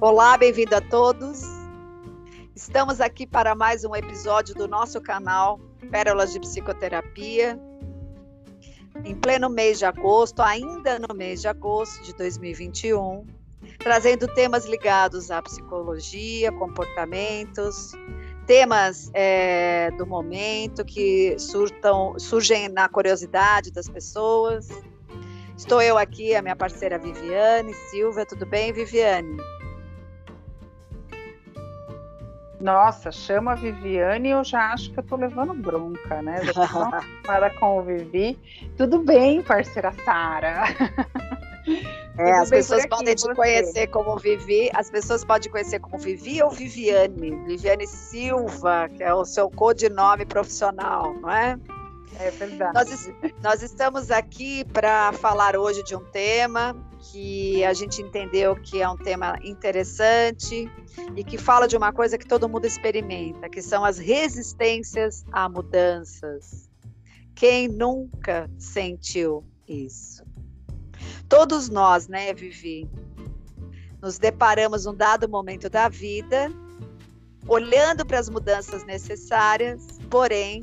Olá, bem-vindo a todos. Estamos aqui para mais um episódio do nosso canal Pérolas de Psicoterapia. Em pleno mês de agosto, ainda no mês de agosto de 2021, trazendo temas ligados à psicologia, comportamentos, temas é, do momento que surtam, surgem na curiosidade das pessoas. Estou eu aqui, a minha parceira Viviane Silva. Tudo bem, Viviane? Nossa, chama a Viviane eu já acho que eu tô levando bronca, né? para com o Vivi. Tudo bem, parceira Sara. É, as pessoas podem te conhecer como Vivi, as pessoas podem conhecer como Vivi ou Viviane. Viviane Silva, que é o seu codinome profissional, não é? É verdade. Nós, nós estamos aqui para falar hoje de um tema que a gente entendeu que é um tema interessante e que fala de uma coisa que todo mundo experimenta, que são as resistências a mudanças. Quem nunca sentiu isso? Todos nós, né, Vivi, nos deparamos num dado momento da vida, olhando para as mudanças necessárias, porém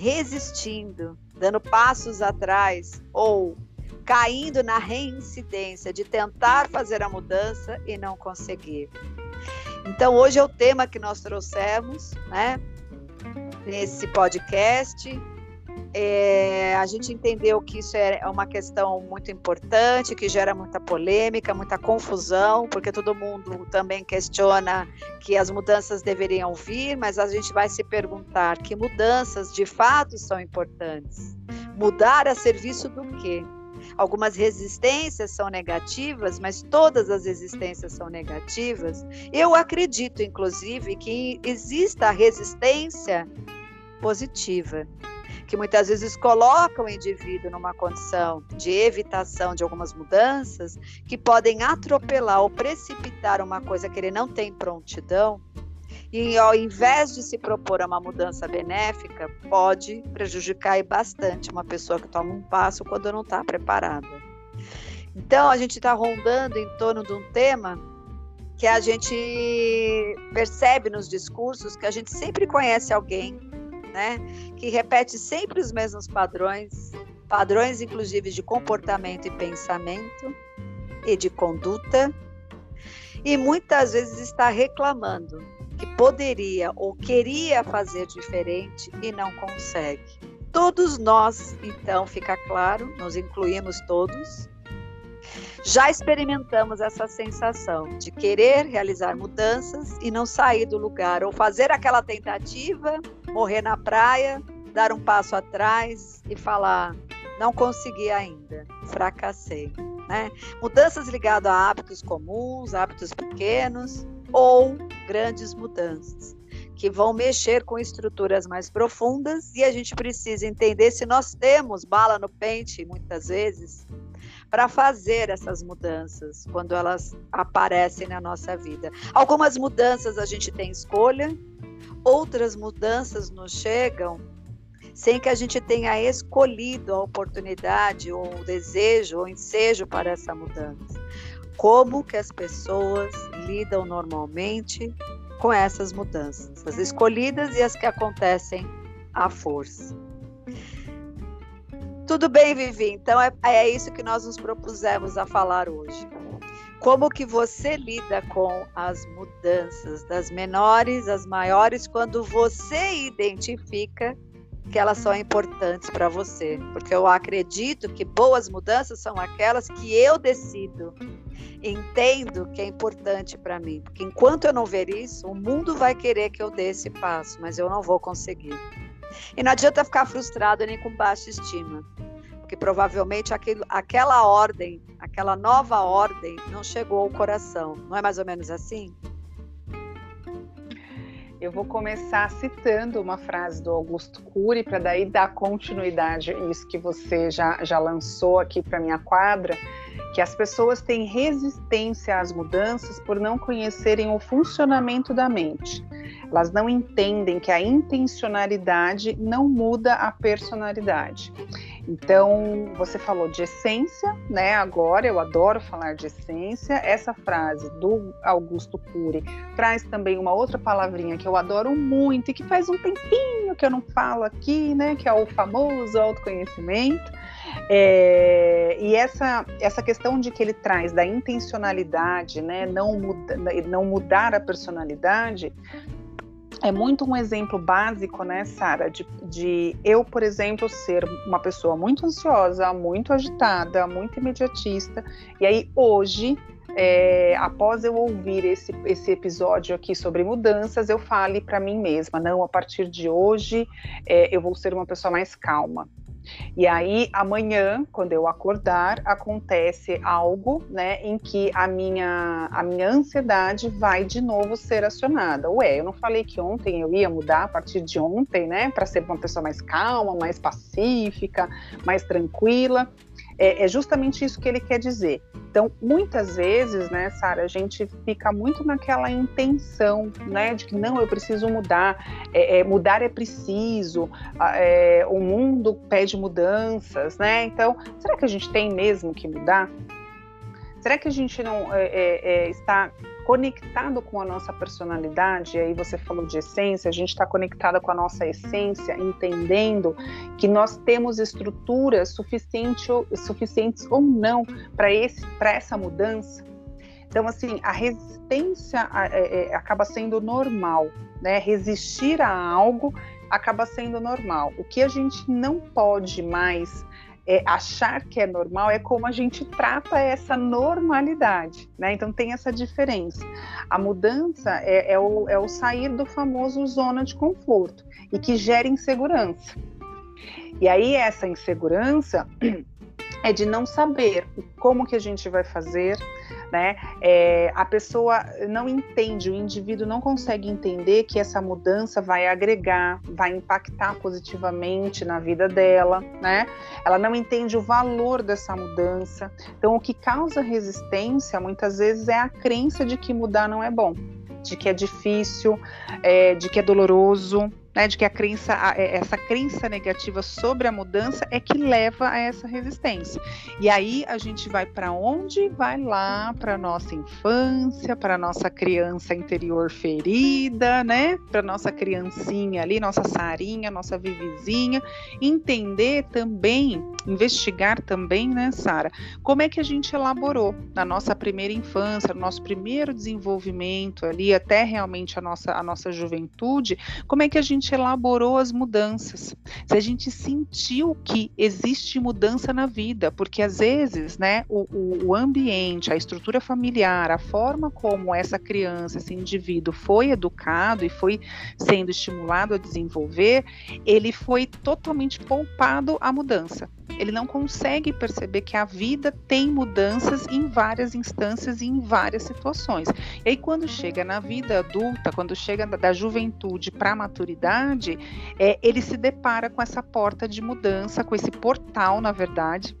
resistindo, dando passos atrás ou caindo na reincidência de tentar fazer a mudança e não conseguir. Então, hoje é o tema que nós trouxemos, né, nesse podcast, é, a gente entendeu que isso é uma questão muito importante, que gera muita polêmica, muita confusão, porque todo mundo também questiona que as mudanças deveriam vir, mas a gente vai se perguntar que mudanças de fato são importantes. Mudar a serviço do quê? Algumas resistências são negativas, mas todas as resistências são negativas. Eu acredito, inclusive, que exista resistência positiva que muitas vezes colocam o indivíduo numa condição de evitação de algumas mudanças que podem atropelar ou precipitar uma coisa que ele não tem prontidão. E ao invés de se propor a uma mudança benéfica, pode prejudicar bastante uma pessoa que toma um passo quando não está preparada. Então, a gente está rondando em torno de um tema que a gente percebe nos discursos que a gente sempre conhece alguém né? Que repete sempre os mesmos padrões, padrões inclusive de comportamento e pensamento e de conduta, e muitas vezes está reclamando que poderia ou queria fazer diferente e não consegue. Todos nós, então, fica claro, nos incluímos todos, já experimentamos essa sensação de querer realizar mudanças e não sair do lugar, ou fazer aquela tentativa, morrer na praia, dar um passo atrás e falar: não consegui ainda, fracassei. Né? Mudanças ligadas a hábitos comuns, hábitos pequenos ou grandes mudanças que vão mexer com estruturas mais profundas e a gente precisa entender se nós temos bala no pente, muitas vezes, para fazer essas mudanças quando elas aparecem na nossa vida. Algumas mudanças a gente tem escolha, outras mudanças nos chegam sem que a gente tenha escolhido a oportunidade ou o desejo ou ensejo para essa mudança. Como que as pessoas lidam normalmente com essas mudanças, as escolhidas e as que acontecem à força. Tudo bem, Vivi. Então é, é isso que nós nos propusemos a falar hoje. Como que você lida com as mudanças, das menores às maiores, quando você identifica que elas são importantes para você? Porque eu acredito que boas mudanças são aquelas que eu decido, entendo que é importante para mim. Porque enquanto eu não ver isso, o mundo vai querer que eu dê esse passo, mas eu não vou conseguir. E não adianta ficar frustrado nem com baixa estima, porque provavelmente aquilo, aquela ordem, aquela nova ordem não chegou ao coração. Não é mais ou menos assim? Eu vou começar citando uma frase do Augusto Cury para daí dar continuidade isso que você já, já lançou aqui para minha quadra, que as pessoas têm resistência às mudanças por não conhecerem o funcionamento da mente. Elas não entendem que a intencionalidade não muda a personalidade. Então, você falou de essência, né? Agora eu adoro falar de essência. Essa frase do Augusto Cury traz também uma outra palavrinha que eu adoro muito e que faz um tempinho que eu não falo aqui, né? Que é o famoso autoconhecimento. É, e essa, essa questão de que ele traz da intencionalidade, né? Não, muda, não mudar a personalidade, é muito um exemplo básico, né, Sara, de, de, eu, por exemplo, ser uma pessoa muito ansiosa, muito agitada, muito imediatista, e aí hoje, é, após eu ouvir esse, esse episódio aqui sobre mudanças, eu fale para mim mesma, não, a partir de hoje é, eu vou ser uma pessoa mais calma. E aí, amanhã, quando eu acordar, acontece algo, né, em que a minha, a minha ansiedade vai de novo ser acionada. Ué, eu não falei que ontem eu ia mudar a partir de ontem, né, para ser uma pessoa mais calma, mais pacífica, mais tranquila é, é, justamente isso que ele quer dizer. Então, muitas vezes, né, Sara, a gente fica muito naquela intenção, né, de que não, eu preciso mudar, é, é, mudar é preciso, é, o mundo pede mudanças, né? Então, será que a gente tem mesmo que mudar? Será que a gente não é, é, é, está conectado com a nossa personalidade? Aí você falou de essência, a gente está conectada com a nossa essência, entendendo que nós temos estruturas suficiente, suficientes ou não para essa mudança. Então, assim, a resistência é, é, acaba sendo normal, né? Resistir a algo acaba sendo normal. O que a gente não pode mais é, achar que é normal é como a gente trata essa normalidade, né? Então tem essa diferença. A mudança é, é, o, é o sair do famoso zona de conforto e que gera insegurança. E aí essa insegurança é de não saber como que a gente vai fazer, né? É, a pessoa não entende, o indivíduo não consegue entender que essa mudança vai agregar, vai impactar positivamente na vida dela, né? Ela não entende o valor dessa mudança. Então, o que causa resistência muitas vezes é a crença de que mudar não é bom, de que é difícil, é, de que é doloroso, né, de que a crença, é, essa crença negativa sobre a mudança é que leva a essa resistência. E aí a gente vai para onde? Vai lá para nossa infância, para nossa criança interior ferida, né? Para nossa criancinha ali, nossa Sarinha, nossa Vivizinha, entender também, investigar também, né, Sara, como é que a gente elaborou na nossa primeira infância, no nosso primeiro desenvolvimento ali até realmente a nossa a nossa juventude, como é que a gente elaborou as mudanças, se a gente sentiu que existe mudança na vida, porque às vezes, né, o, o ambiente, a estrutura familiar, a forma como essa criança, esse indivíduo foi educado e foi sendo estimulado a desenvolver, ele foi totalmente poupado à mudança ele não consegue perceber que a vida tem mudanças em várias instâncias e em várias situações. E aí, quando chega na vida adulta, quando chega da juventude para a maturidade, é, ele se depara com essa porta de mudança, com esse portal, na verdade,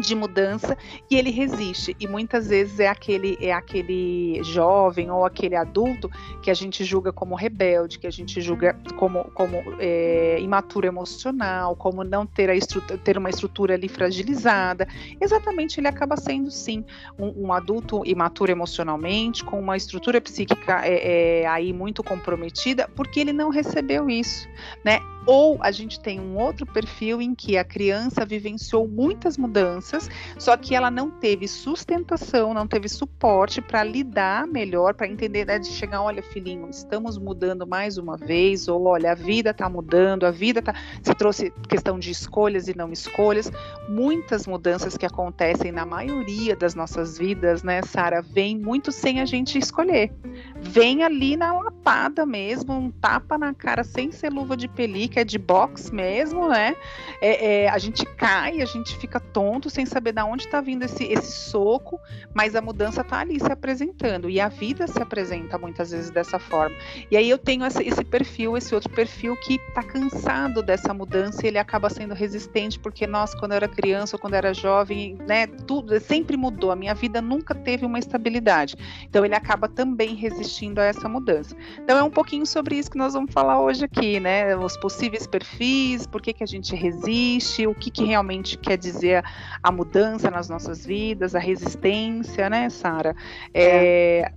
de mudança e ele resiste. E muitas vezes é aquele é aquele jovem ou aquele adulto que a gente julga como rebelde que a gente julga como como é, imaturo emocional como não ter a ter uma estrutura ali fragilizada. Exatamente ele acaba sendo sim um, um adulto imaturo emocionalmente com uma estrutura psíquica é, é, aí muito comprometida porque ele não recebeu isso né? Ou a gente tem um outro perfil em que a criança vivenciou muitas mudanças, só que ela não teve sustentação, não teve suporte para lidar melhor, para entender, né, de chegar, olha, filhinho, estamos mudando mais uma vez, ou olha, a vida está mudando, a vida está. Você trouxe questão de escolhas e não escolhas. Muitas mudanças que acontecem na maioria das nossas vidas, né, Sara, vem muito sem a gente escolher. Vem ali na lapada mesmo, um tapa na cara sem ser luva de pelica é de box mesmo, né? É, é, a gente cai, a gente fica tonto sem saber de onde está vindo esse, esse soco, mas a mudança está ali se apresentando e a vida se apresenta muitas vezes dessa forma. E aí eu tenho essa, esse perfil, esse outro perfil que está cansado dessa mudança e ele acaba sendo resistente porque nossa, quando eu era criança ou quando eu era jovem, né? Tudo sempre mudou. A minha vida nunca teve uma estabilidade. Então ele acaba também resistindo a essa mudança. Então é um pouquinho sobre isso que nós vamos falar hoje aqui, né? Os possíveis perfis, por que, que a gente resiste, o que, que realmente quer dizer a mudança nas nossas vidas, a resistência, né, Sara? É... é...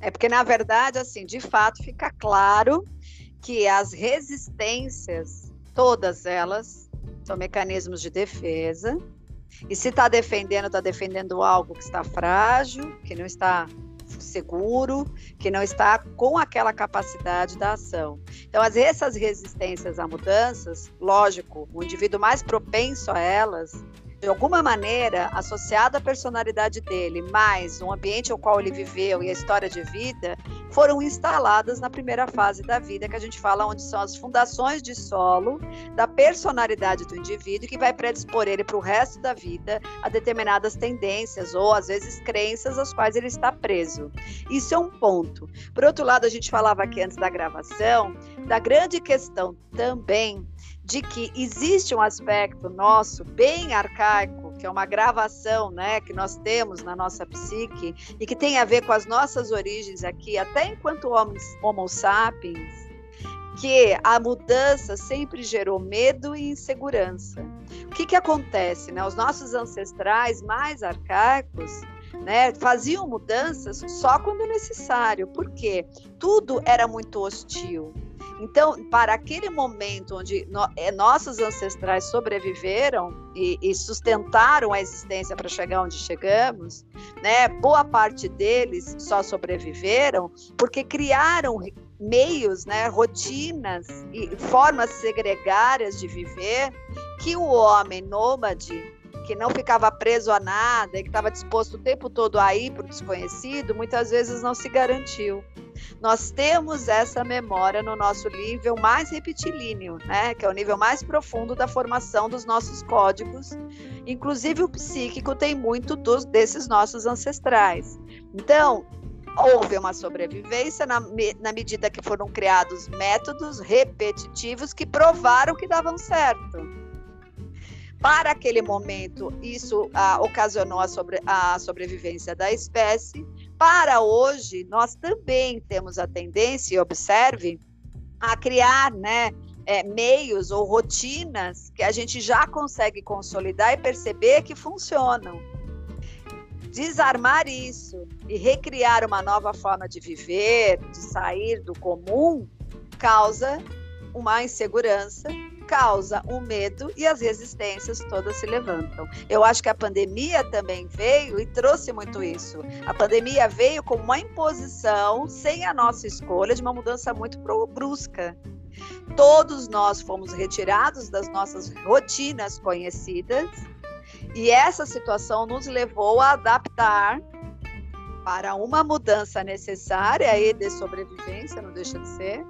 é porque, na verdade, assim, de fato, fica claro que as resistências, todas elas, são mecanismos de defesa. E se está defendendo, está defendendo algo que está frágil, que não está seguro, que não está com aquela capacidade da ação. Então, as, essas resistências a mudanças, lógico, o indivíduo mais propenso a elas de alguma maneira, associado à personalidade dele, mais o ambiente ao qual ele viveu e a história de vida, foram instaladas na primeira fase da vida, que a gente fala onde são as fundações de solo da personalidade do indivíduo, que vai predispor ele para o resto da vida a determinadas tendências ou, às vezes, crenças às quais ele está preso. Isso é um ponto. Por outro lado, a gente falava aqui antes da gravação da grande questão também de que existe um aspecto nosso bem arcaico, que é uma gravação, né, que nós temos na nossa psique e que tem a ver com as nossas origens aqui, até enquanto homens, homo sapiens, que a mudança sempre gerou medo e insegurança. O que que acontece, né? Os nossos ancestrais mais arcaicos, né, faziam mudanças só quando necessário, porque tudo era muito hostil. Então, para aquele momento onde no, é, nossos ancestrais sobreviveram e, e sustentaram a existência para chegar onde chegamos, né, boa parte deles só sobreviveram porque criaram meios, né, rotinas e formas segregárias de viver que o homem nômade que não ficava preso a nada que estava disposto o tempo todo a ir para o desconhecido, muitas vezes não se garantiu. Nós temos essa memória no nosso nível mais retilíneo, né? que é o nível mais profundo da formação dos nossos códigos. Inclusive o psíquico tem muito dos, desses nossos ancestrais. Então, houve uma sobrevivência na, na medida que foram criados métodos repetitivos que provaram que davam certo para aquele momento, isso ah, ocasionou a, sobre, a sobrevivência da espécie. Para hoje, nós também temos a tendência, observe, a criar né, é, meios ou rotinas que a gente já consegue consolidar e perceber que funcionam. Desarmar isso e recriar uma nova forma de viver, de sair do comum, causa uma insegurança causa o medo e as resistências todas se levantam. Eu acho que a pandemia também veio e trouxe muito isso. A pandemia veio como uma imposição, sem a nossa escolha, de uma mudança muito brusca. Todos nós fomos retirados das nossas rotinas conhecidas e essa situação nos levou a adaptar para uma mudança necessária e de sobrevivência, não deixa de ser,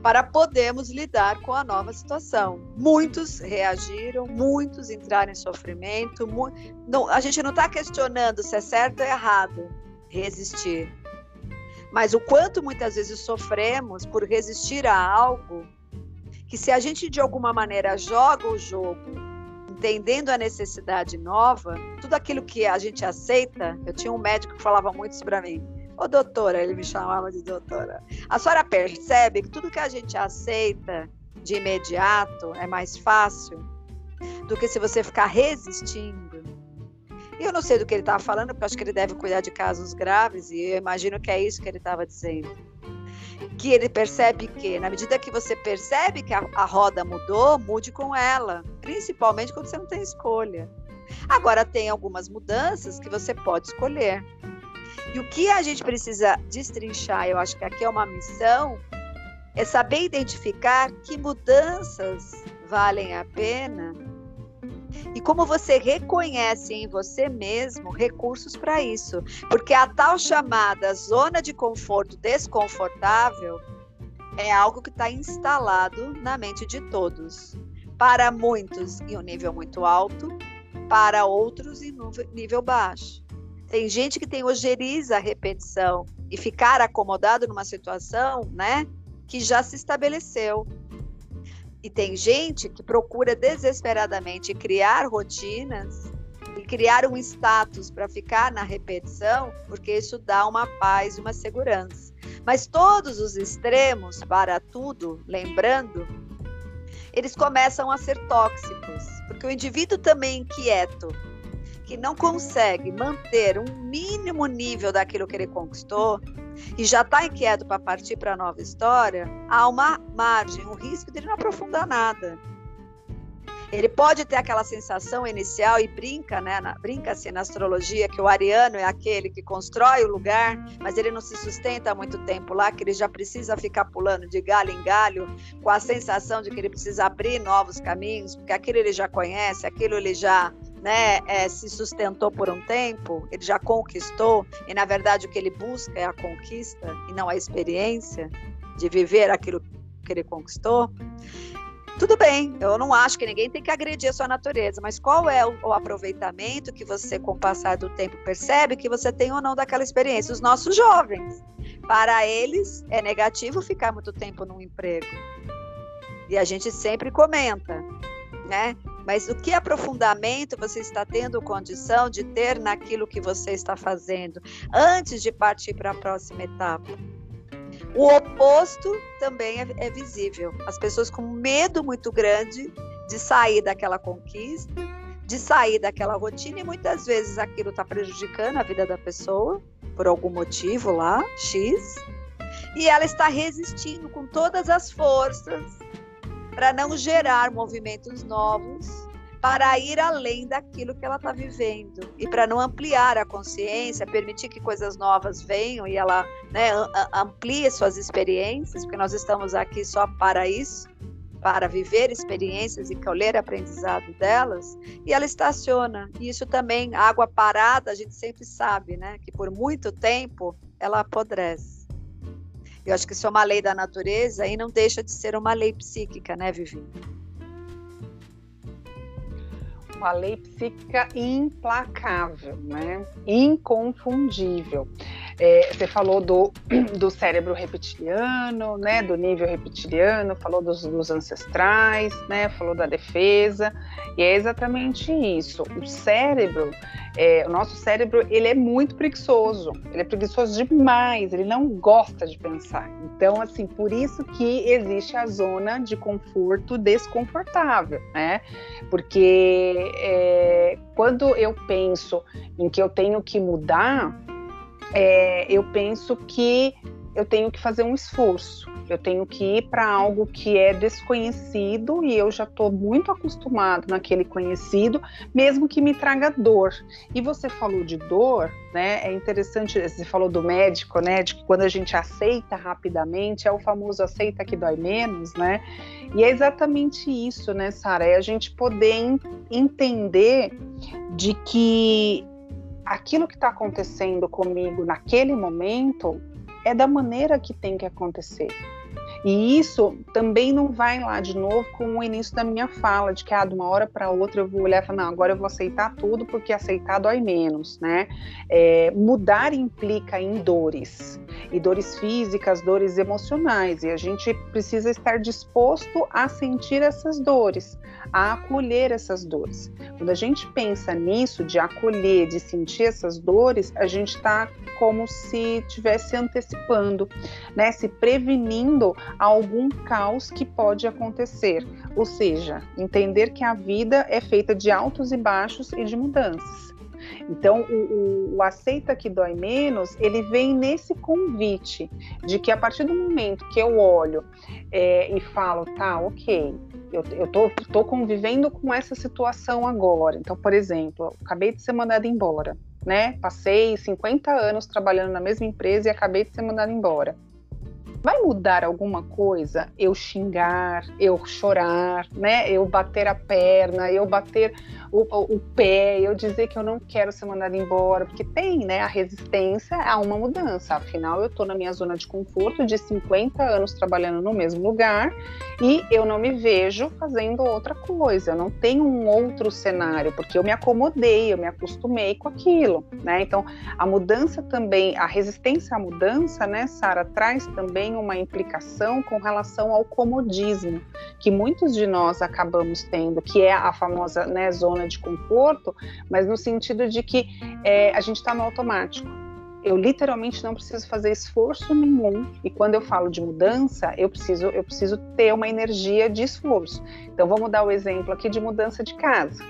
para podermos lidar com a nova situação. Muitos reagiram, muitos entraram em sofrimento. Mu não, a gente não está questionando se é certo ou errado resistir, mas o quanto muitas vezes sofremos por resistir a algo que, se a gente de alguma maneira joga o jogo, entendendo a necessidade nova, tudo aquilo que a gente aceita. Eu tinha um médico que falava muito isso para mim Ô doutora, ele me chamava de doutora. A senhora percebe que tudo que a gente aceita de imediato é mais fácil do que se você ficar resistindo. E eu não sei do que ele estava falando, porque acho que ele deve cuidar de casos graves, e eu imagino que é isso que ele estava dizendo. Que ele percebe que, na medida que você percebe que a, a roda mudou, mude com ela, principalmente quando você não tem escolha. Agora, tem algumas mudanças que você pode escolher. E o que a gente precisa destrinchar, eu acho que aqui é uma missão, é saber identificar que mudanças valem a pena e como você reconhece em você mesmo recursos para isso. Porque a tal chamada zona de conforto desconfortável é algo que está instalado na mente de todos. Para muitos em um nível muito alto, para outros em nível baixo. Tem gente que tem ojeriza a repetição e ficar acomodado numa situação, né, que já se estabeleceu. E tem gente que procura desesperadamente criar rotinas criar um status para ficar na repetição, porque isso dá uma paz, uma segurança. Mas todos os extremos, para tudo, lembrando, eles começam a ser tóxicos, porque o indivíduo também inquieto, que não consegue manter um mínimo nível daquilo que ele conquistou e já está inquieto para partir para a nova história, há uma margem, um risco de ele não aprofundar nada. Ele pode ter aquela sensação inicial e brinca, né? Brinca-se na astrologia que o ariano é aquele que constrói o lugar, mas ele não se sustenta há muito tempo lá, que ele já precisa ficar pulando de galho em galho, com a sensação de que ele precisa abrir novos caminhos, porque aquilo ele já conhece, aquilo ele já né, é, se sustentou por um tempo, ele já conquistou, e na verdade o que ele busca é a conquista e não a experiência de viver aquilo que ele conquistou. Tudo bem, eu não acho que ninguém tem que agredir a sua natureza, mas qual é o, o, aproveitamento que você, com o passar do tempo, percebe que você tem ou não daquela experiência? Os nossos jovens, para eles, é negativo ficar muito tempo num emprego. E a gente sempre comenta, né? Mas o que aprofundamento você está tendo condição de ter naquilo que você está fazendo antes de partir para a próxima etapa? O oposto também é, é visível. As pessoas com medo muito grande de sair daquela conquista, de sair daquela rotina, e muitas vezes aquilo está prejudicando a vida da pessoa, por algum motivo lá, X, e ela está resistindo com todas as forças para não gerar movimentos novos para ir além daquilo que ela está vivendo e para não ampliar a consciência, permitir que coisas novas venham e ela né, amplie suas experiências, porque nós estamos aqui só para isso, para viver experiências e colher aprendizado delas, e ela estaciona. E isso também, água parada, a gente sempre sabe, né, que por muito tempo ela apodrece. Eu acho que isso é uma lei da natureza e não deixa de ser uma lei psíquica, né, Vivi? uma lei psíquica implacável, né? inconfundível. É, você falou do, do cérebro reptiliano, né? do nível reptiliano, falou dos, dos ancestrais, né? falou da defesa, e é exatamente isso. O cérebro é, o nosso cérebro ele é muito preguiçoso, ele é preguiçoso demais, ele não gosta de pensar. Então, assim, por isso que existe a zona de conforto desconfortável, né? Porque é, quando eu penso em que eu tenho que mudar, é, eu penso que eu tenho que fazer um esforço. Eu tenho que ir para algo que é desconhecido e eu já estou muito acostumado naquele conhecido, mesmo que me traga dor. E você falou de dor, né? É interessante, você falou do médico, né? De que quando a gente aceita rapidamente, é o famoso aceita que dói menos, né? E é exatamente isso, né, Sara? É a gente poder entender de que aquilo que está acontecendo comigo naquele momento é da maneira que tem que acontecer. E isso também não vai lá de novo com o início da minha fala, de que ah, de uma hora para outra eu vou olhar e falar, não, agora eu vou aceitar tudo porque aceitar dói menos, né? É, mudar implica em dores, e dores físicas, dores emocionais, e a gente precisa estar disposto a sentir essas dores, a acolher essas dores. Quando a gente pensa nisso, de acolher, de sentir essas dores, a gente está como se estivesse antecipando, né? Se prevenindo algum caos que pode acontecer. Ou seja, entender que a vida é feita de altos e baixos e de mudanças. Então, o, o, o, aceita que dói menos, ele vem nesse convite de que a partir do momento que eu olho é, e falo, tá, ok, eu, eu tô, tô convivendo com essa situação agora. Então, por exemplo, acabei de ser mandada embora, né? Passei 50 anos trabalhando na mesma empresa e acabei de ser mandada embora. Vai mudar alguma coisa eu xingar, eu chorar, né? Eu bater a perna, eu bater o, o, o pé, eu dizer que eu não quero ser mandada embora, porque tem, né, a resistência a uma mudança. Afinal, eu estou na minha zona de conforto de 50 anos trabalhando no mesmo lugar e eu não me vejo fazendo outra coisa. Eu não tenho um outro cenário, porque eu me acomodei, eu me acostumei com aquilo, né? Então, a mudança também, a resistência à mudança, né, Sara, traz também uma implicação com relação ao comodismo, que muitos de nós acabamos tendo, que é a famosa né, zona zona de conforto, mas no sentido de que é, a gente está no automático. Eu literalmente não preciso fazer esforço nenhum. E quando eu falo de mudança, eu preciso, eu preciso ter uma energia de esforço. Então vamos dar o exemplo aqui de mudança de casa.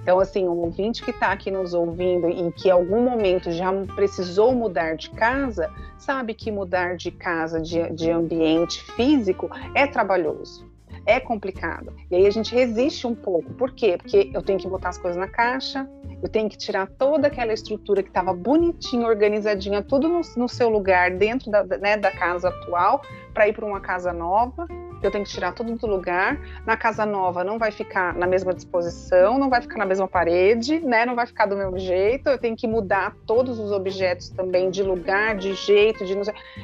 Então, assim, um ouvinte que está aqui nos ouvindo e que em algum momento já precisou mudar de casa, sabe que mudar de casa, de, de ambiente físico, é trabalhoso é complicado. E aí a gente resiste um pouco. Por quê? Porque eu tenho que botar as coisas na caixa, eu tenho que tirar toda aquela estrutura que estava bonitinha, organizadinha, tudo no, no, seu lugar dentro da, né, da casa atual, para ir para uma casa nova eu tenho que tirar tudo do lugar. Na casa nova não vai ficar na mesma disposição, não vai ficar na mesma parede, né? Não vai ficar do mesmo jeito. Eu tenho que mudar todos os objetos também de lugar, de jeito, de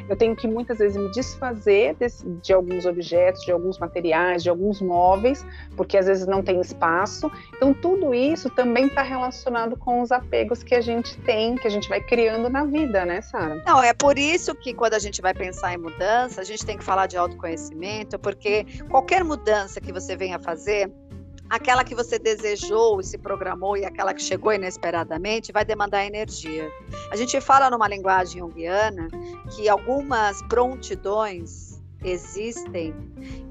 eu tenho que muitas vezes me desfazer desse, de alguns objetos, de alguns materiais, de alguns móveis, porque às vezes não tem espaço. Então tudo isso também está relacionado com os apegos que a gente tem, que a gente vai criando na vida, né, Sara? Não, é por isso que quando a gente vai pensar em mudança, a gente tem que falar de autoconhecimento, porque qualquer mudança que você venha fazer, aquela que você desejou e se programou e aquela que chegou inesperadamente vai demandar energia. A gente fala numa linguagem junguiana que algumas prontidões existem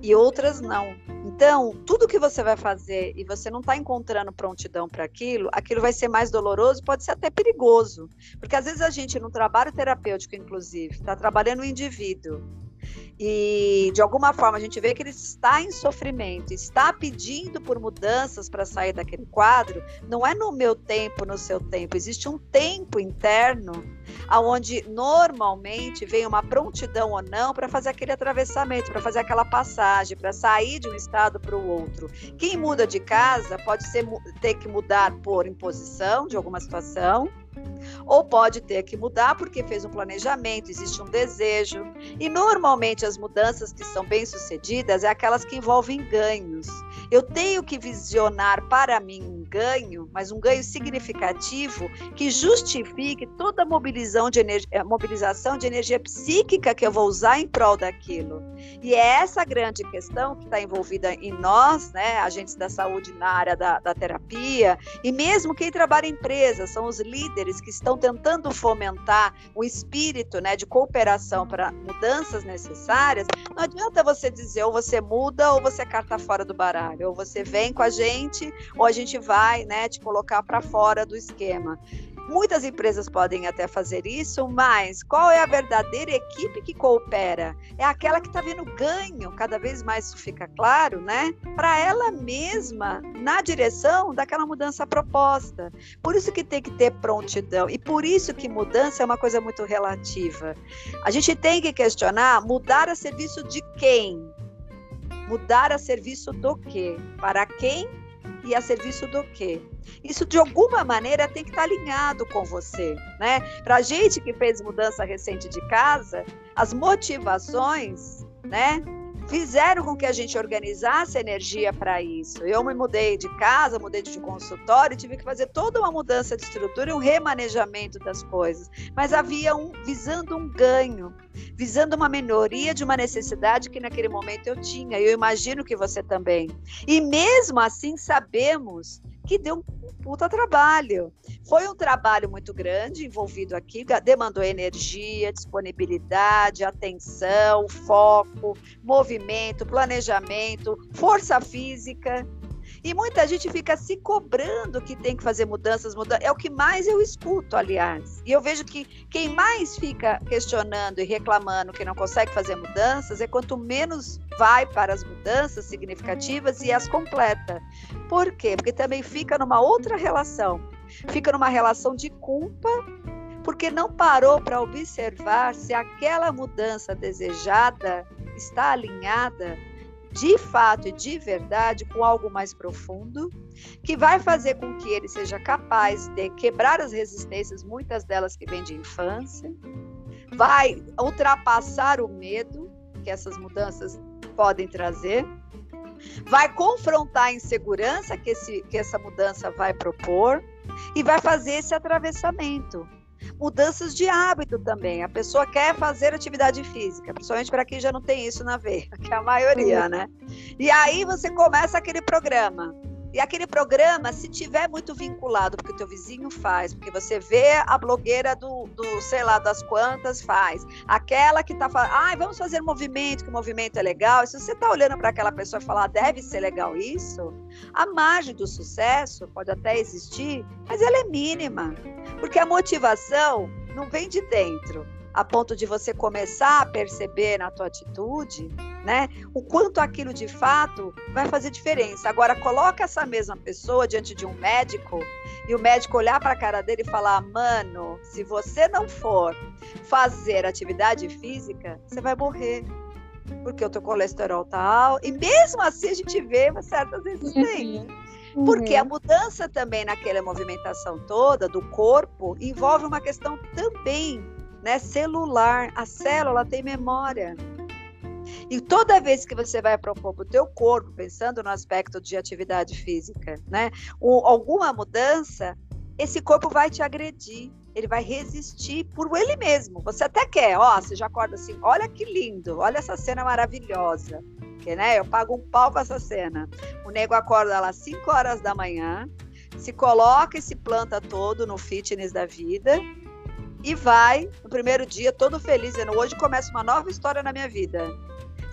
e outras não. Então, tudo que você vai fazer e você não está encontrando prontidão para aquilo, aquilo vai ser mais doloroso, pode ser até perigoso. Porque às vezes a gente, no trabalho terapêutico, inclusive, está trabalhando o indivíduo e de alguma forma a gente vê que ele está em sofrimento, está pedindo por mudanças para sair daquele quadro, não é no meu tempo, no seu tempo, existe um tempo interno aonde normalmente vem uma prontidão ou não para fazer aquele atravessamento, para fazer aquela passagem, para sair de um estado para o outro. Quem muda de casa pode ser, ter que mudar por imposição de alguma situação, ou pode ter que mudar porque fez um planejamento, existe um desejo. E normalmente as mudanças que são bem-sucedidas é aquelas que envolvem ganhos. Eu tenho que visionar para mim um ganho, mas um ganho significativo que justifique toda a mobilização de, energia, eh, mobilização de energia psíquica que eu vou usar em prol daquilo. E é essa grande questão que está envolvida em nós, né, agentes da saúde na área da, da terapia, e mesmo quem trabalha em empresas, são os líderes que estão tentando fomentar o espírito né, de cooperação para mudanças necessárias. Não adianta você dizer ou você muda ou você carta fora do baralho ou você vem com a gente, ou a gente vai né, te colocar para fora do esquema. Muitas empresas podem até fazer isso, mas qual é a verdadeira equipe que coopera? É aquela que está vendo ganho, cada vez mais isso fica claro, né? Para ela mesma, na direção daquela mudança proposta. Por isso que tem que ter prontidão e por isso que mudança é uma coisa muito relativa. A gente tem que questionar mudar a serviço de quem? Mudar a serviço do quê? Para quem e a serviço do quê? Isso de alguma maneira tem que estar alinhado com você, né? Para gente que fez mudança recente de casa, as motivações, né? Fizeram com que a gente organizasse energia para isso. Eu me mudei de casa, mudei de consultório, tive que fazer toda uma mudança de estrutura e um remanejamento das coisas. Mas havia um visando um ganho, visando uma minoria de uma necessidade que naquele momento eu tinha. Eu imagino que você também. E mesmo assim sabemos que deu um puta trabalho. Foi um trabalho muito grande envolvido aqui, demandou energia, disponibilidade, atenção, foco, movimento, planejamento, força física. E muita gente fica se cobrando que tem que fazer mudanças, mudanças. É o que mais eu escuto, aliás. E eu vejo que quem mais fica questionando e reclamando que não consegue fazer mudanças é quanto menos vai para as mudanças significativas e as completa. Por quê? Porque também fica numa outra relação. Fica numa relação de culpa porque não parou para observar se aquela mudança desejada está alinhada de fato e de verdade com algo mais profundo, que vai fazer com que ele seja capaz de quebrar as resistências, muitas delas que vêm de infância, vai ultrapassar o medo que essas mudanças podem trazer, vai confrontar a insegurança que, esse, que essa mudança vai propor e vai fazer esse atravessamento mudanças de hábito também. A pessoa quer fazer atividade física, principalmente para quem já não tem isso na veia, que é a maioria, né? E aí você começa aquele programa. E aquele programa, se tiver muito vinculado, porque o teu vizinho faz, porque você vê a blogueira do, do sei lá, das quantas faz, aquela que está falando, ah, vamos fazer movimento, que o movimento é legal. E se você está olhando para aquela pessoa e falar, deve ser legal isso, a margem do sucesso pode até existir, mas ela é mínima. Porque a motivação não vem de dentro, a ponto de você começar a perceber na tua atitude, né, o quanto aquilo de fato vai fazer diferença. Agora coloca essa mesma pessoa diante de um médico e o médico olhar para a cara dele e falar: "Mano, se você não for fazer atividade física, você vai morrer" porque o teu colesterol tá alto, e mesmo assim a gente vê certas resistências. Uhum. Porque a mudança também naquela movimentação toda do corpo envolve uma questão também né, celular. A célula tem memória. E toda vez que você vai propor para o teu corpo, pensando no aspecto de atividade física, né, ou alguma mudança, esse corpo vai te agredir, ele vai resistir por ele mesmo. Você até quer, ó, você já acorda assim, olha que lindo, olha essa cena maravilhosa. Né, eu pago um pau para essa cena. O nego acorda lá às 5 horas da manhã, se coloca e se planta todo no fitness da vida e vai no primeiro dia todo feliz, dizendo: hoje começa uma nova história na minha vida.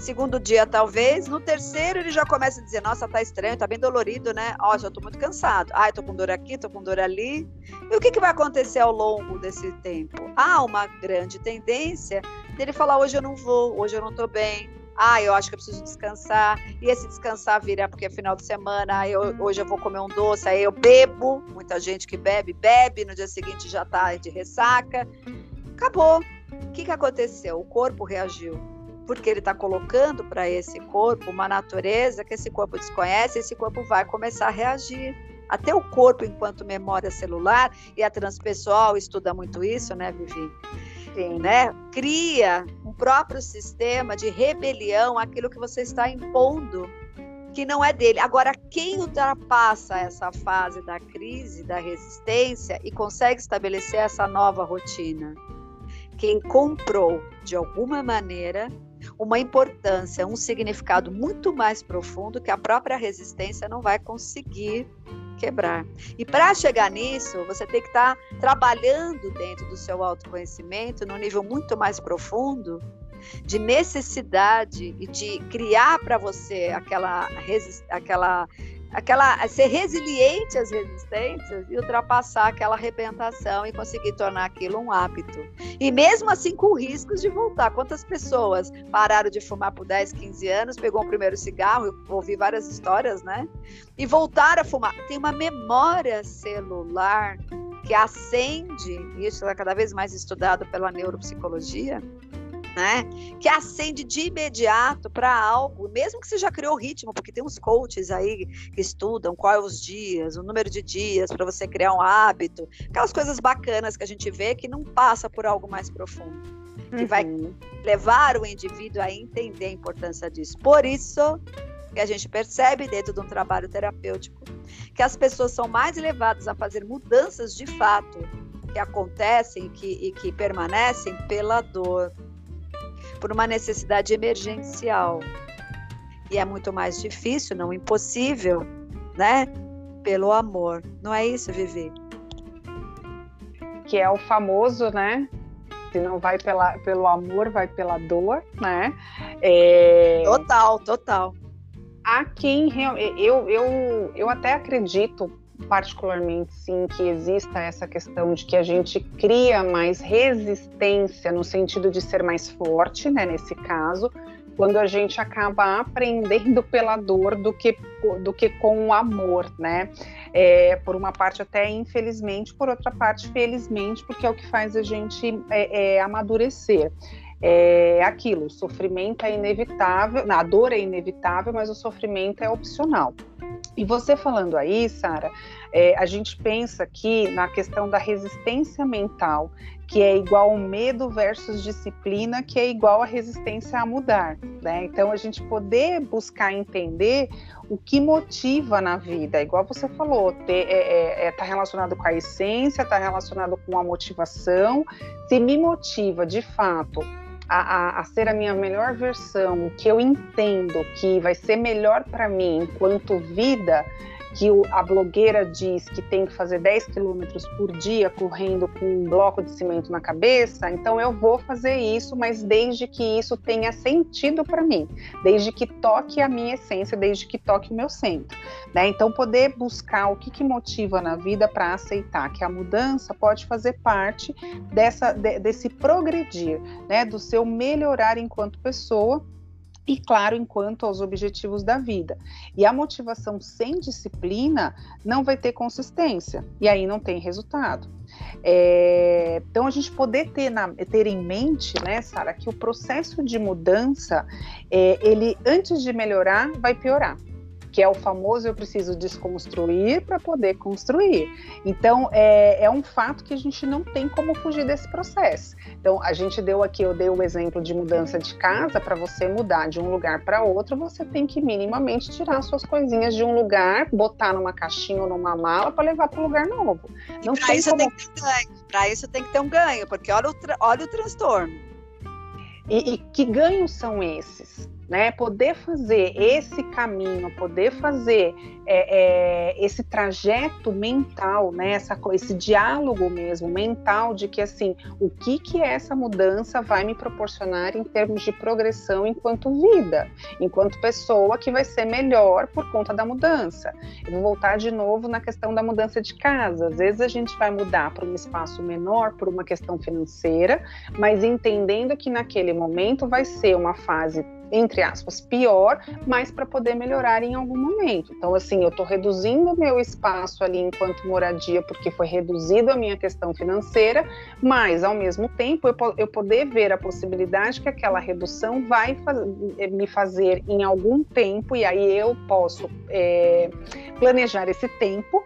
Segundo dia, talvez. No terceiro, ele já começa a dizer: Nossa, tá estranho, tá bem dolorido, né? Ó, já tô muito cansado. Ai, tô com dor aqui, tô com dor ali. E o que, que vai acontecer ao longo desse tempo? Há uma grande tendência dele falar: Hoje eu não vou, hoje eu não tô bem, ah, eu acho que eu preciso descansar, e esse descansar vira porque é final de semana, eu, hoje eu vou comer um doce, aí eu bebo, muita gente que bebe, bebe, no dia seguinte já tá de ressaca. Acabou. O que, que aconteceu? O corpo reagiu. Porque ele está colocando para esse corpo uma natureza que esse corpo desconhece, esse corpo vai começar a reagir. Até o corpo, enquanto memória celular, e a transpessoal estuda muito isso, né, Vivi? Né? Cria um próprio sistema de rebelião àquilo que você está impondo, que não é dele. Agora, quem ultrapassa essa fase da crise, da resistência e consegue estabelecer essa nova rotina? Quem comprou, de alguma maneira, uma importância, um significado muito mais profundo que a própria resistência não vai conseguir quebrar. E para chegar nisso, você tem que estar tá trabalhando dentro do seu autoconhecimento num nível muito mais profundo de necessidade e de criar para você aquela, aquela aquela ser resiliente às resistências e ultrapassar aquela arrebentação e conseguir tornar aquilo um hábito. E mesmo assim com riscos de voltar. Quantas pessoas pararam de fumar por 10, 15 anos, pegou o primeiro cigarro, eu ouvi várias histórias, né? E voltaram a fumar. Tem uma memória celular que acende, e isso é cada vez mais estudado pela neuropsicologia, né? Que acende de imediato para algo, mesmo que você já criou o ritmo, porque tem uns coaches aí que estudam qual é os dias, o número de dias para você criar um hábito, aquelas coisas bacanas que a gente vê que não passa por algo mais profundo, que uhum. vai levar o indivíduo a entender a importância disso. Por isso que a gente percebe dentro de um trabalho terapêutico que as pessoas são mais levadas a fazer mudanças de fato que acontecem que, e que permanecem pela dor, por uma necessidade emergencial. E é muito mais difícil, não impossível, né? Pelo amor. Não é isso, Vivi? Que é o famoso, né? Se não vai pela, pelo amor, vai pela dor, né? É... Total, total. Há quem eu, eu, eu até acredito particularmente sim que exista essa questão de que a gente cria mais resistência no sentido de ser mais forte, né, nesse caso, quando a gente acaba aprendendo pela dor do que do que com o amor, né? É, por uma parte até infelizmente, por outra parte felizmente, porque é o que faz a gente é, é, amadurecer é aquilo, o sofrimento é inevitável, a dor é inevitável, mas o sofrimento é opcional. E você falando aí, Sara, é, a gente pensa aqui na questão da resistência mental, que é igual medo versus disciplina, que é igual a resistência a mudar. Né? Então, a gente poder buscar entender o que motiva na vida, igual você falou, está é, é, é, tá relacionado com a essência, está relacionado com a motivação. Se me motiva de fato a, a, a, ser a minha melhor versão, o que eu entendo que vai ser melhor para mim enquanto vida, que o, a blogueira diz que tem que fazer 10 quilômetros por dia correndo com um bloco de cimento na cabeça, então eu vou fazer isso, mas desde que isso tenha sentido para mim, desde que toque a minha essência, desde que toque o meu centro. Né? Então, poder buscar o que, que motiva na vida para aceitar que a mudança pode fazer parte dessa, de, desse progredir, né? do seu melhorar enquanto pessoa e, claro, enquanto aos objetivos da vida. E a motivação sem disciplina não vai ter consistência, e aí não tem resultado. É, então, a gente poder ter, na, ter em mente, né, Sara, que o processo de mudança, é, ele, antes de melhorar, vai piorar que é o famoso eu preciso desconstruir para poder construir. Então, é, é um fato que a gente não tem como fugir desse processo. Então, a gente deu aqui, eu dei o exemplo de mudança de casa, para você mudar de um lugar para outro, você tem que minimamente tirar suas coisinhas de um lugar, botar numa caixinha ou numa mala para levar para um lugar novo. Não para isso como... tem que ter ganho. Para isso tem que ter um ganho, porque olha o, olha o transtorno. E, e que ganhos são esses? Né? Poder fazer esse caminho, poder fazer é, é, esse trajeto mental, né? Essa, esse diálogo mesmo mental de que assim, o que que essa mudança vai me proporcionar em termos de progressão enquanto vida, enquanto pessoa que vai ser melhor por conta da mudança. Eu vou voltar de novo na questão da mudança de casa. Às vezes a gente vai mudar para um espaço menor por uma questão financeira, mas entendendo que naquele momento vai ser uma fase entre aspas, pior, mas para poder melhorar em algum momento. Então, assim, eu estou reduzindo o meu espaço ali enquanto moradia, porque foi reduzido a minha questão financeira, mas, ao mesmo tempo, eu, eu poder ver a possibilidade que aquela redução vai faz, me fazer em algum tempo, e aí eu posso é, planejar esse tempo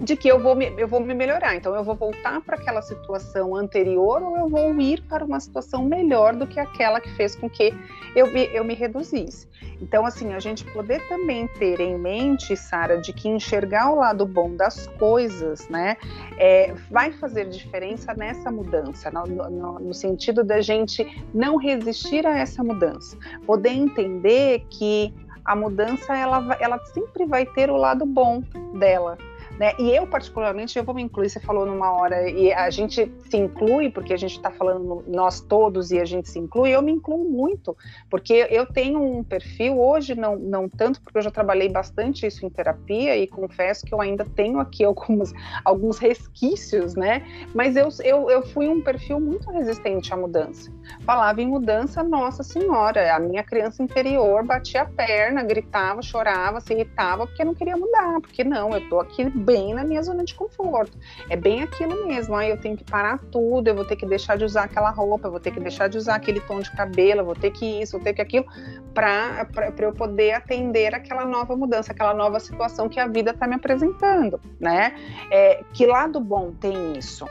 de que eu vou me, eu vou me melhorar. Então, eu vou voltar para aquela situação anterior ou eu vou ir para uma situação melhor do que aquela que fez com que eu me, eu me reduzisse. Então, assim, a gente poder também ter em mente, Sara, de que enxergar o lado bom das coisas, né, é, vai fazer diferença nessa mudança, no, no, no sentido da gente não resistir a essa mudança. Poder entender que a mudança ela, ela sempre vai ter o lado bom dela, né? E eu, particularmente, eu vou me incluir, você falou numa hora, e a gente se inclui, porque a gente está falando nós todos e a gente se inclui, eu me incluo muito, porque eu tenho um perfil, hoje não, não tanto, porque eu já trabalhei bastante isso em terapia e confesso que eu ainda tenho aqui alguns, alguns resquícios, né? Mas eu, eu, eu fui um perfil muito resistente à mudança. Falava em mudança, nossa senhora, a minha criança interior batia a perna, gritava, chorava, se irritava, porque não queria mudar, porque não, eu tô aqui bem na minha zona de conforto. É bem aquilo mesmo. Aí eu tenho que parar tudo, eu vou ter que deixar de usar aquela roupa, eu vou ter que deixar de usar aquele tom de cabelo, eu vou ter que isso, vou ter que aquilo, para eu poder atender aquela nova mudança, aquela nova situação que a vida está me apresentando, né? É, que lado bom tem isso?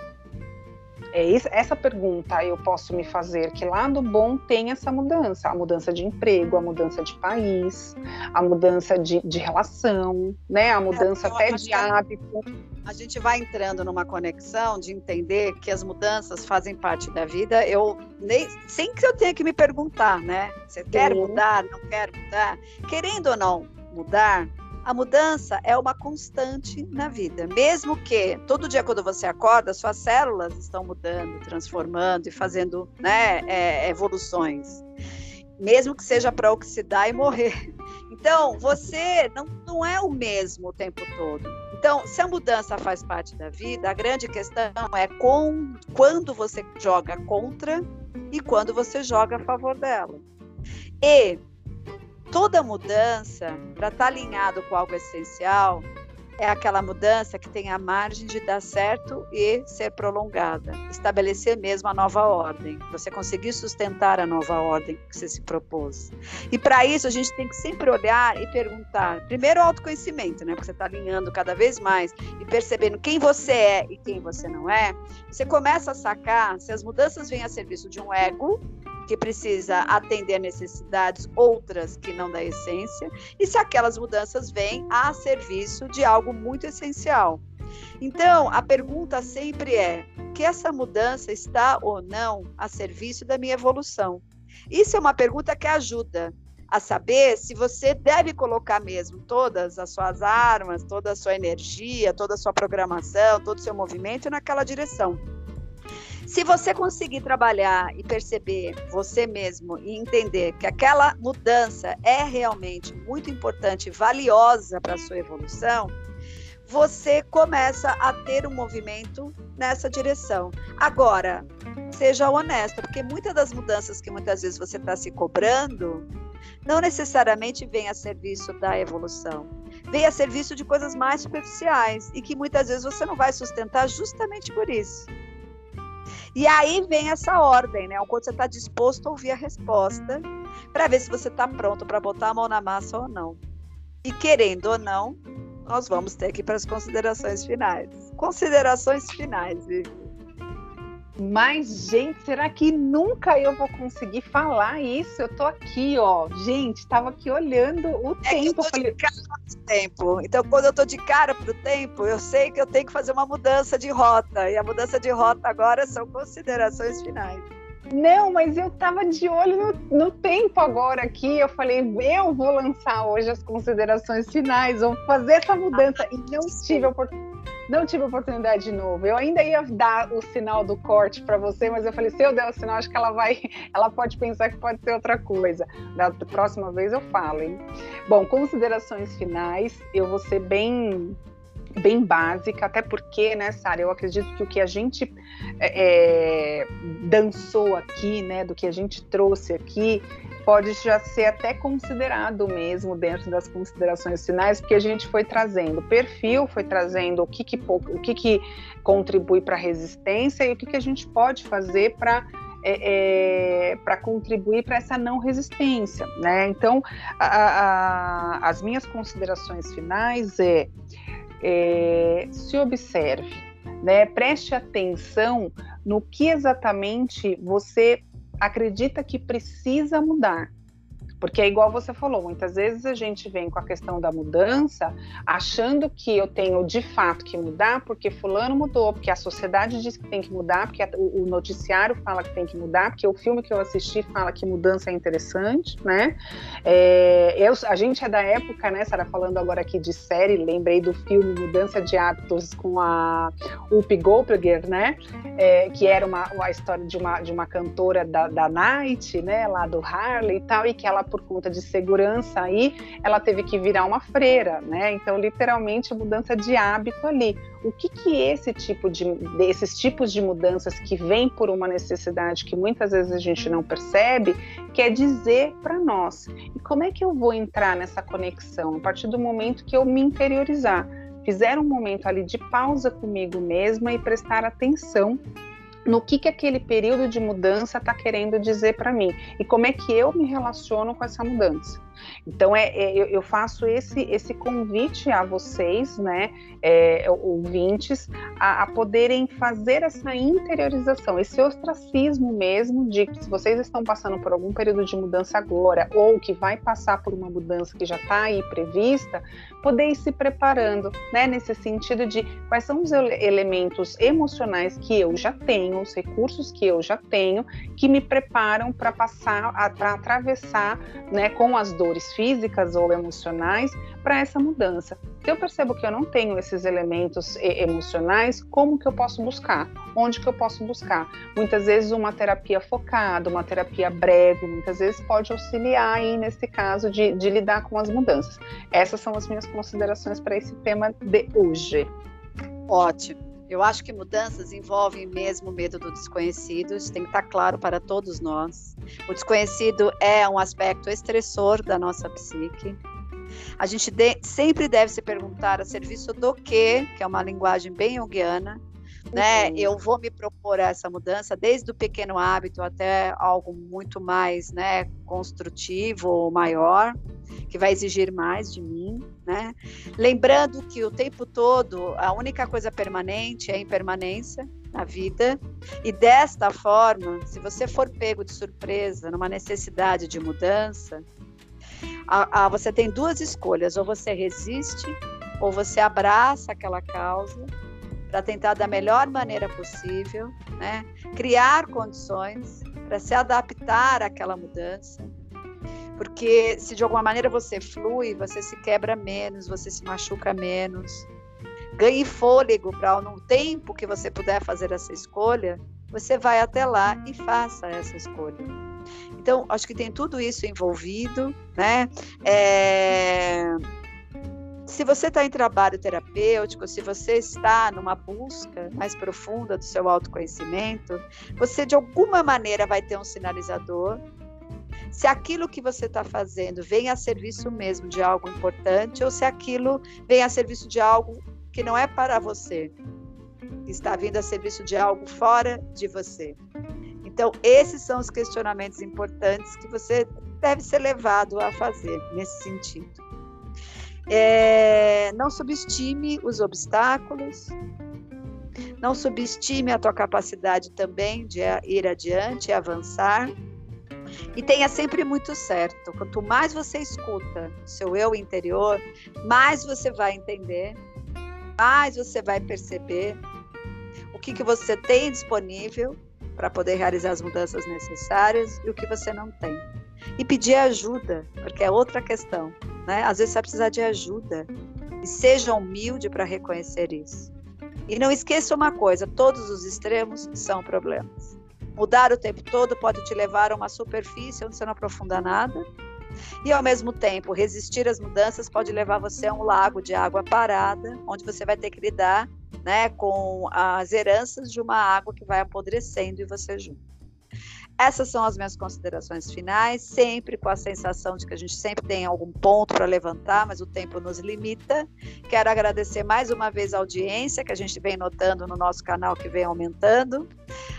É isso, essa pergunta eu posso me fazer: que lado bom tem essa mudança? A mudança de emprego, a mudança de país, a mudança de, de relação, né? A mudança é, até de hábito. A gente vai entrando numa conexão de entender que as mudanças fazem parte da vida. Eu nem, sem que eu tenha que me perguntar, né? Você quer mudar? Não quer mudar? Querendo ou não mudar, a mudança é uma constante na vida. Mesmo que todo dia quando você acorda, suas células estão mudando, transformando e fazendo né, é, evoluções. Mesmo que seja para oxidar e morrer. Então, você não, não é o mesmo o tempo todo. Então, se a mudança faz parte da vida, a grande questão é com, quando você joga contra e quando você joga a favor dela. E toda mudança, para estar tá alinhado com algo essencial, é aquela mudança que tem a margem de dar certo e ser prolongada. Estabelecer mesmo a nova ordem. Você conseguir sustentar a nova ordem que você se propôs. E para isso a gente tem que sempre olhar e perguntar. Primeiro, o autoconhecimento, né? Porque você está alinhando cada vez mais e percebendo quem você é e quem você não é. Você começa a sacar se as mudanças vêm a serviço de um ego que precisa atender necessidades outras que não da essência, e se aquelas mudanças vêm a serviço de algo muito essencial. Então, a pergunta sempre é: que essa mudança está ou não a serviço da minha evolução? Isso é uma pergunta que ajuda. a saber se você deve colocar mesmo todas as suas armas, toda a sua energia, toda a sua programação, todo o seu movimento naquela direção. Se você conseguir trabalhar e perceber você mesmo e entender que aquela mudança é realmente muito importante valiosa para a sua evolução, você começa a ter um movimento nessa direção. Agora, seja honesto, porque muitas das mudanças que muitas vezes você está se cobrando não necessariamente vem a serviço da evolução, vem a serviço de coisas mais superficiais e que muitas vezes você não vai sustentar justamente por isso. E aí vem essa ordem, né? O quanto você está disposto a ouvir a resposta para ver se você está pronto para botar a mão na massa ou não. E querendo ou não, nós vamos ter ir para as considerações finais. Considerações finais, Vivi. Mas, gente, será que nunca eu vou conseguir falar isso? Eu tô aqui, ó. Gente, estava aqui olhando o é tempo. Que eu tô de cara pro tempo. Então, quando eu tô de cara pro tempo, eu sei que eu tenho que fazer uma mudança de rota. E a mudança de rota agora são considerações finais. Não, mas eu tava de olho no, no, tempo agora aqui. Eu falei, eu vou lançar hoje as considerações finais, vou fazer essa mudança. E não tive a oportunidade não tive oportunidade de novo. Eu ainda ia dar o sinal do corte para você, mas eu falei, se eu der o sinal, acho que ela vai, ela pode pensar que pode ser outra coisa. Da próxima vez eu falo, hein? Bom, considerações finais, eu vou ser bem bem básica, até porque, né, Sara, eu acredito que o que a gente é, é dançou aqui, né, do que a gente trouxe aqui, pode já ser até considerado mesmo dentro das considerações finais, porque a gente foi trazendo perfil, foi trazendo o que, que, o que, que contribui para a resistência e o que, que a gente pode fazer para é, é, para contribuir para essa não resistência, né? Então, a, a, as minhas considerações finais é, é se observe, né? Preste atenção no que exatamente você acredita que precisa mudar. Porque é igual você falou, muitas vezes a gente vem com a questão da mudança, achando que eu tenho de fato que mudar, porque fulano mudou, porque a sociedade diz que tem que mudar, porque o noticiário fala que tem que mudar, porque o filme que eu assisti fala que mudança é interessante, né? É, eu, a gente é da época, né, Sara, falando agora aqui de série, lembrei do filme Mudança de Hábitos com a Whoopi Goldberger, né? É, que era uma, uma história de uma, de uma cantora da, da Night, né, lá do Harley e tal, e que ela por conta de segurança aí, ela teve que virar uma freira, né? Então, literalmente, mudança de hábito ali. O que que esse tipo de, esses tipos de mudanças que vêm por uma necessidade que muitas vezes a gente não percebe, quer dizer para nós? E como é que eu vou entrar nessa conexão? A partir do momento que eu me interiorizar, fizer um momento ali de pausa comigo mesma e prestar atenção no que, que aquele período de mudança está querendo dizer para mim e como é que eu me relaciono com essa mudança. Então é, é eu faço esse, esse convite a vocês, né, é, ouvintes, a, a, poderem fazer essa interiorização, esse ostracismo mesmo de que se vocês estão passando por algum período de mudança agora ou que vai passar por uma mudança que já está aí prevista, poder ir se preparando, né, nesse sentido de quais são os elementos emocionais que eu já tenho, os recursos que eu já tenho, que me preparam para passar, para atravessar, né, com as dores físicas ou emocionais para essa mudança. Se eu percebo que eu não tenho esses elementos emocionais, como que eu posso buscar? Onde que eu posso buscar? Muitas vezes uma terapia focada, uma terapia breve, muitas vezes pode auxiliar aí nesse caso de, de lidar com as mudanças. Essas são as minhas considerações para esse tema de hoje. Ótimo. Eu acho que mudanças envolvem mesmo o medo do desconhecido, isso tem que estar claro para todos nós. O desconhecido é um aspecto estressor da nossa psique. A gente de, sempre deve se perguntar a serviço do quê, que é uma linguagem bem junguiana, né? Uhum. Eu vou me propor essa mudança desde o pequeno hábito até algo muito mais, né, construtivo ou maior, que vai exigir mais de mim, né? Lembrando que o tempo todo a única coisa permanente é a impermanência na vida, e desta forma, se você for pego de surpresa numa necessidade de mudança, a, a, você tem duas escolhas: ou você resiste, ou você abraça aquela causa para tentar da melhor maneira possível, né, criar condições para se adaptar àquela mudança, Porque se de alguma maneira você flui, você se quebra menos, você se machuca menos. Ganhe fôlego para no tempo que você puder fazer essa escolha, você vai até lá e faça essa escolha. Então, acho que tem tudo isso envolvido, né? É... Se você está em trabalho terapêutico, se você está numa busca mais profunda do seu autoconhecimento, você de alguma maneira vai ter um sinalizador. Se aquilo que você está fazendo vem a serviço mesmo de algo importante ou se aquilo vem a serviço de algo que não é para você, está vindo a serviço de algo fora de você. Então, esses são os questionamentos importantes que você deve ser levado a fazer nesse sentido. É, não subestime os obstáculos, não subestime a tua capacidade também de ir adiante, avançar. E tenha sempre muito certo. Quanto mais você escuta seu eu interior, mais você vai entender, mais você vai perceber o que, que você tem disponível para poder realizar as mudanças necessárias e o que você não tem. E pedir ajuda, porque é outra questão. Né? Às vezes você vai precisar de ajuda. E seja humilde para reconhecer isso. E não esqueça uma coisa: todos os extremos são problemas. Mudar o tempo todo pode te levar a uma superfície onde você não aprofunda nada. E ao mesmo tempo, resistir às mudanças pode levar você a um lago de água parada, onde você vai ter que lidar né, com as heranças de uma água que vai apodrecendo e você junto. Essas são as minhas considerações finais, sempre com a sensação de que a gente sempre tem algum ponto para levantar, mas o tempo nos limita. Quero agradecer mais uma vez a audiência que a gente vem notando no nosso canal, que vem aumentando.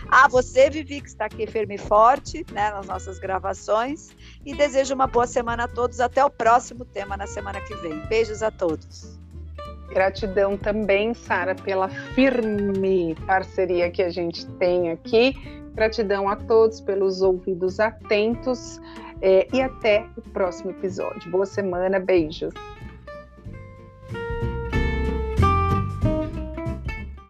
A você, Vivi, que está aqui firme e forte né, nas nossas gravações. E desejo uma boa semana a todos. Até o próximo tema na semana que vem. Beijos a todos. Gratidão também, Sara, pela firme parceria que a gente tem aqui. Gratidão a todos pelos ouvidos atentos é, e até o próximo episódio. Boa semana, beijos.